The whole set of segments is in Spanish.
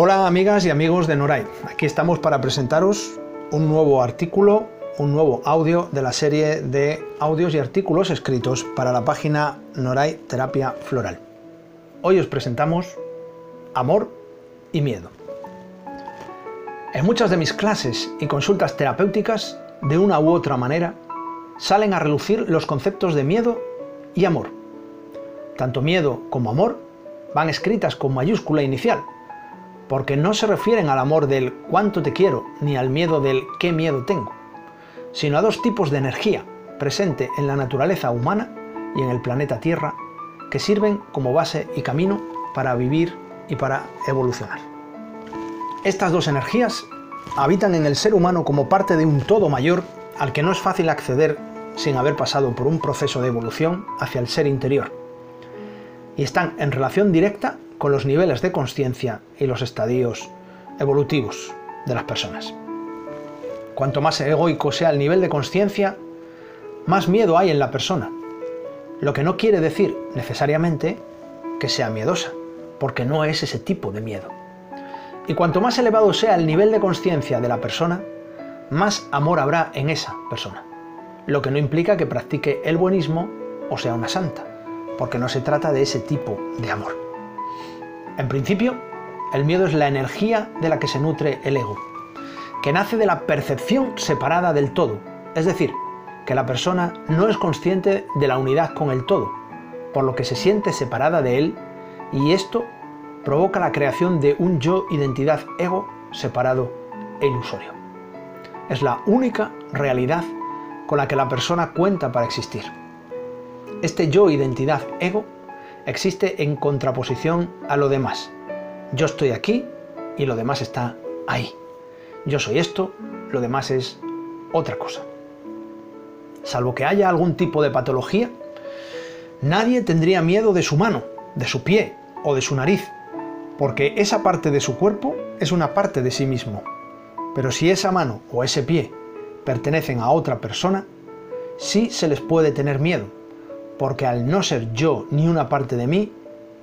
Hola amigas y amigos de Noray. Aquí estamos para presentaros un nuevo artículo, un nuevo audio de la serie de audios y artículos escritos para la página Noray Terapia Floral. Hoy os presentamos Amor y Miedo. En muchas de mis clases y consultas terapéuticas, de una u otra manera, salen a relucir los conceptos de miedo y amor. Tanto miedo como amor van escritas con mayúscula inicial, porque no se refieren al amor del cuánto te quiero ni al miedo del qué miedo tengo, sino a dos tipos de energía presente en la naturaleza humana y en el planeta Tierra que sirven como base y camino para vivir y para evolucionar. Estas dos energías habitan en el ser humano como parte de un todo mayor al que no es fácil acceder sin haber pasado por un proceso de evolución hacia el ser interior. Y están en relación directa con los niveles de conciencia y los estadios evolutivos de las personas. Cuanto más egoico sea el nivel de conciencia, más miedo hay en la persona, lo que no quiere decir necesariamente que sea miedosa, porque no es ese tipo de miedo. Y cuanto más elevado sea el nivel de conciencia de la persona, más amor habrá en esa persona, lo que no implica que practique el buenismo o sea una santa, porque no se trata de ese tipo de amor. En principio, el miedo es la energía de la que se nutre el ego, que nace de la percepción separada del todo, es decir, que la persona no es consciente de la unidad con el todo, por lo que se siente separada de él y esto provoca la creación de un yo identidad ego separado e ilusorio. Es la única realidad con la que la persona cuenta para existir. Este yo identidad ego existe en contraposición a lo demás. Yo estoy aquí y lo demás está ahí. Yo soy esto, lo demás es otra cosa. Salvo que haya algún tipo de patología, nadie tendría miedo de su mano, de su pie o de su nariz, porque esa parte de su cuerpo es una parte de sí mismo. Pero si esa mano o ese pie pertenecen a otra persona, sí se les puede tener miedo, porque al no ser yo ni una parte de mí,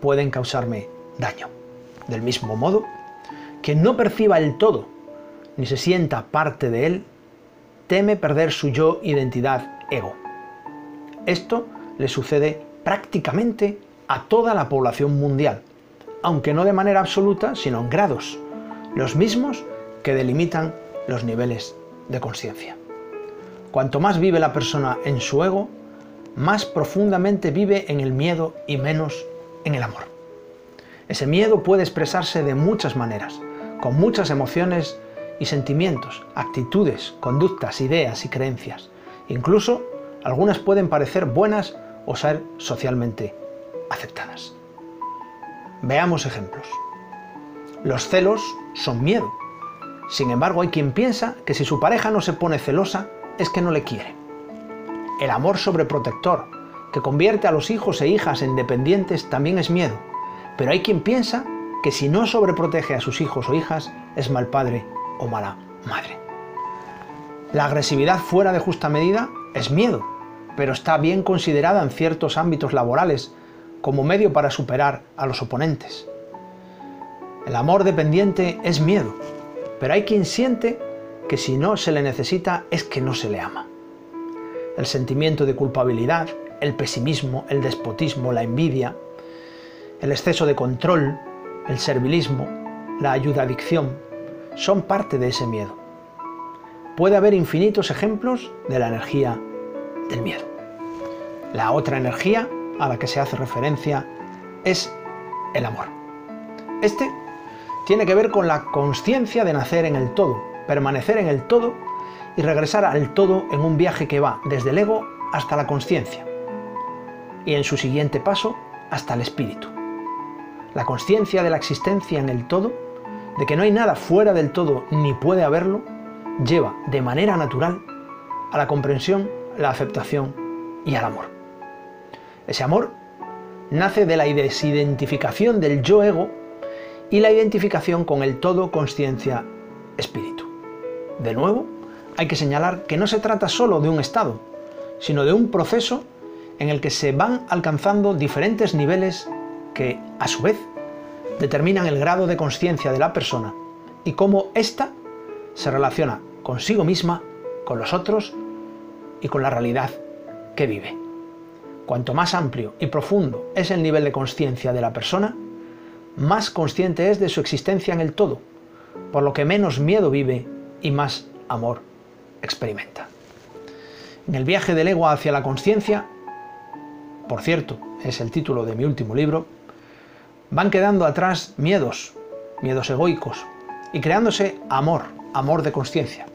pueden causarme daño. Del mismo modo, que no perciba el todo, ni se sienta parte de él, teme perder su yo identidad ego. Esto le sucede prácticamente a toda la población mundial, aunque no de manera absoluta, sino en grados, los mismos que delimitan los niveles de conciencia. Cuanto más vive la persona en su ego, más profundamente vive en el miedo y menos en el amor. Ese miedo puede expresarse de muchas maneras, con muchas emociones y sentimientos, actitudes, conductas, ideas y creencias. Incluso algunas pueden parecer buenas o ser socialmente aceptadas. Veamos ejemplos. Los celos son miedo. Sin embargo, hay quien piensa que si su pareja no se pone celosa es que no le quiere el amor sobreprotector, que convierte a los hijos e hijas en dependientes, también es miedo. Pero hay quien piensa que si no sobreprotege a sus hijos o hijas, es mal padre o mala madre. La agresividad fuera de justa medida es miedo, pero está bien considerada en ciertos ámbitos laborales como medio para superar a los oponentes. El amor dependiente es miedo, pero hay quien siente que si no se le necesita es que no se le ama el sentimiento de culpabilidad, el pesimismo, el despotismo, la envidia, el exceso de control, el servilismo, la ayuda-adicción, son parte de ese miedo. Puede haber infinitos ejemplos de la energía del miedo. La otra energía a la que se hace referencia es el amor. Este tiene que ver con la conciencia de nacer en el todo, permanecer en el todo y regresar al todo en un viaje que va desde el ego hasta la conciencia y en su siguiente paso hasta el espíritu. La conciencia de la existencia en el todo, de que no hay nada fuera del todo ni puede haberlo, lleva de manera natural a la comprensión, la aceptación y al amor. Ese amor nace de la desidentificación del yo ego y la identificación con el todo conciencia espíritu. De nuevo, hay que señalar que no se trata solo de un estado, sino de un proceso en el que se van alcanzando diferentes niveles que, a su vez, determinan el grado de conciencia de la persona y cómo ésta se relaciona consigo misma, con los otros y con la realidad que vive. Cuanto más amplio y profundo es el nivel de conciencia de la persona, más consciente es de su existencia en el todo, por lo que menos miedo vive y más amor experimenta. En el viaje del ego hacia la conciencia, por cierto, es el título de mi último libro, van quedando atrás miedos, miedos egoicos, y creándose amor, amor de conciencia,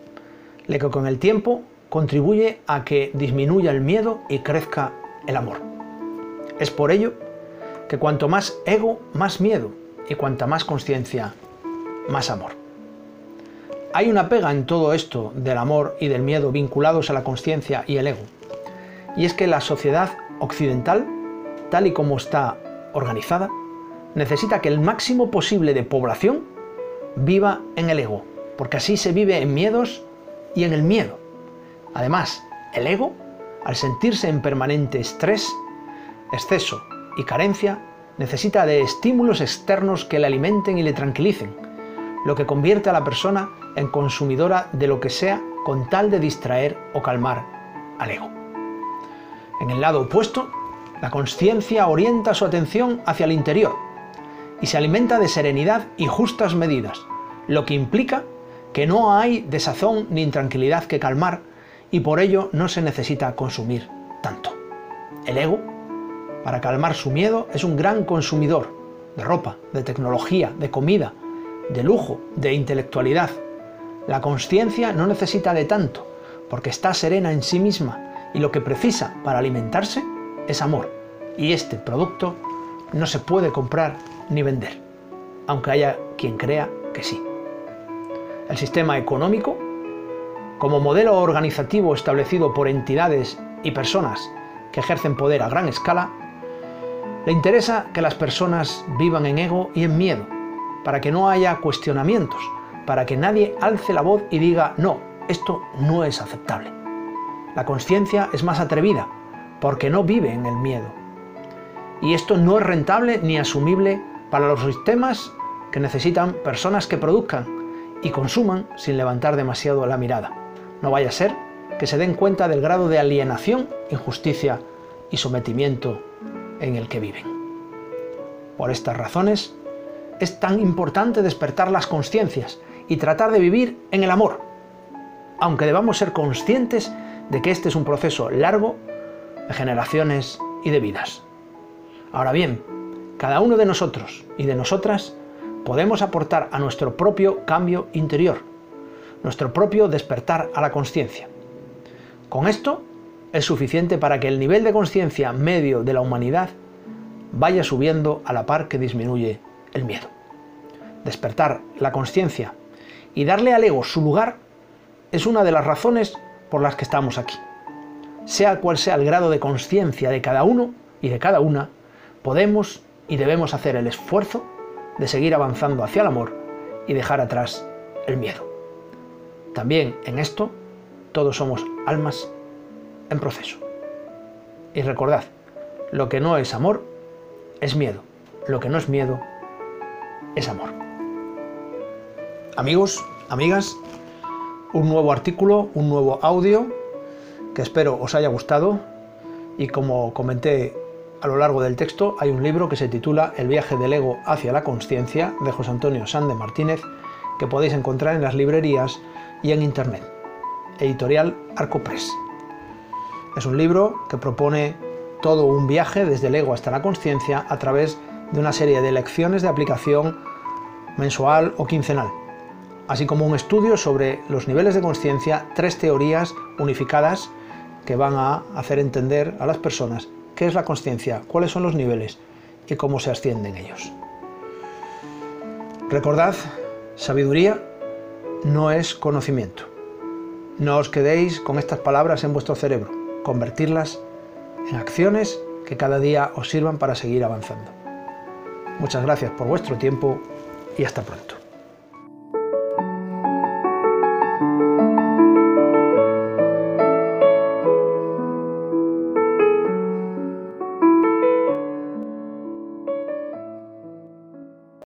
lo que con el tiempo contribuye a que disminuya el miedo y crezca el amor. Es por ello que cuanto más ego, más miedo, y cuanta más conciencia, más amor. Hay una pega en todo esto del amor y del miedo vinculados a la conciencia y el ego, y es que la sociedad occidental, tal y como está organizada, necesita que el máximo posible de población viva en el ego, porque así se vive en miedos y en el miedo. Además, el ego, al sentirse en permanente estrés, exceso y carencia, necesita de estímulos externos que le alimenten y le tranquilicen, lo que convierte a la persona en consumidora de lo que sea con tal de distraer o calmar al ego. En el lado opuesto, la conciencia orienta su atención hacia el interior y se alimenta de serenidad y justas medidas, lo que implica que no hay desazón ni intranquilidad que calmar y por ello no se necesita consumir tanto. El ego, para calmar su miedo, es un gran consumidor de ropa, de tecnología, de comida, de lujo, de intelectualidad. La conciencia no necesita de tanto, porque está serena en sí misma y lo que precisa para alimentarse es amor. Y este producto no se puede comprar ni vender, aunque haya quien crea que sí. El sistema económico como modelo organizativo establecido por entidades y personas que ejercen poder a gran escala, le interesa que las personas vivan en ego y en miedo, para que no haya cuestionamientos, para que nadie alce la voz y diga, no, esto no es aceptable. La conciencia es más atrevida, porque no vive en el miedo. Y esto no es rentable ni asumible para los sistemas que necesitan personas que produzcan y consuman sin levantar demasiado la mirada. No vaya a ser que se den cuenta del grado de alienación, injusticia y sometimiento en el que viven. Por estas razones, es tan importante despertar las conciencias y tratar de vivir en el amor, aunque debamos ser conscientes de que este es un proceso largo de generaciones y de vidas. Ahora bien, cada uno de nosotros y de nosotras podemos aportar a nuestro propio cambio interior nuestro propio despertar a la conciencia. Con esto es suficiente para que el nivel de conciencia medio de la humanidad vaya subiendo a la par que disminuye el miedo. Despertar la conciencia y darle al ego su lugar es una de las razones por las que estamos aquí. Sea cual sea el grado de conciencia de cada uno y de cada una, podemos y debemos hacer el esfuerzo de seguir avanzando hacia el amor y dejar atrás el miedo. También en esto todos somos almas en proceso. Y recordad, lo que no es amor es miedo. Lo que no es miedo es amor. Amigos, amigas, un nuevo artículo, un nuevo audio que espero os haya gustado y como comenté a lo largo del texto hay un libro que se titula El viaje del ego hacia la conciencia de José Antonio Sande Martínez que podéis encontrar en las librerías y en Internet. Editorial Arcopress. Es un libro que propone todo un viaje desde el ego hasta la conciencia a través de una serie de lecciones de aplicación mensual o quincenal, así como un estudio sobre los niveles de conciencia, tres teorías unificadas que van a hacer entender a las personas qué es la conciencia, cuáles son los niveles y cómo se ascienden ellos. Recordad, sabiduría no es conocimiento. No os quedéis con estas palabras en vuestro cerebro, convertirlas en acciones que cada día os sirvan para seguir avanzando. Muchas gracias por vuestro tiempo y hasta pronto.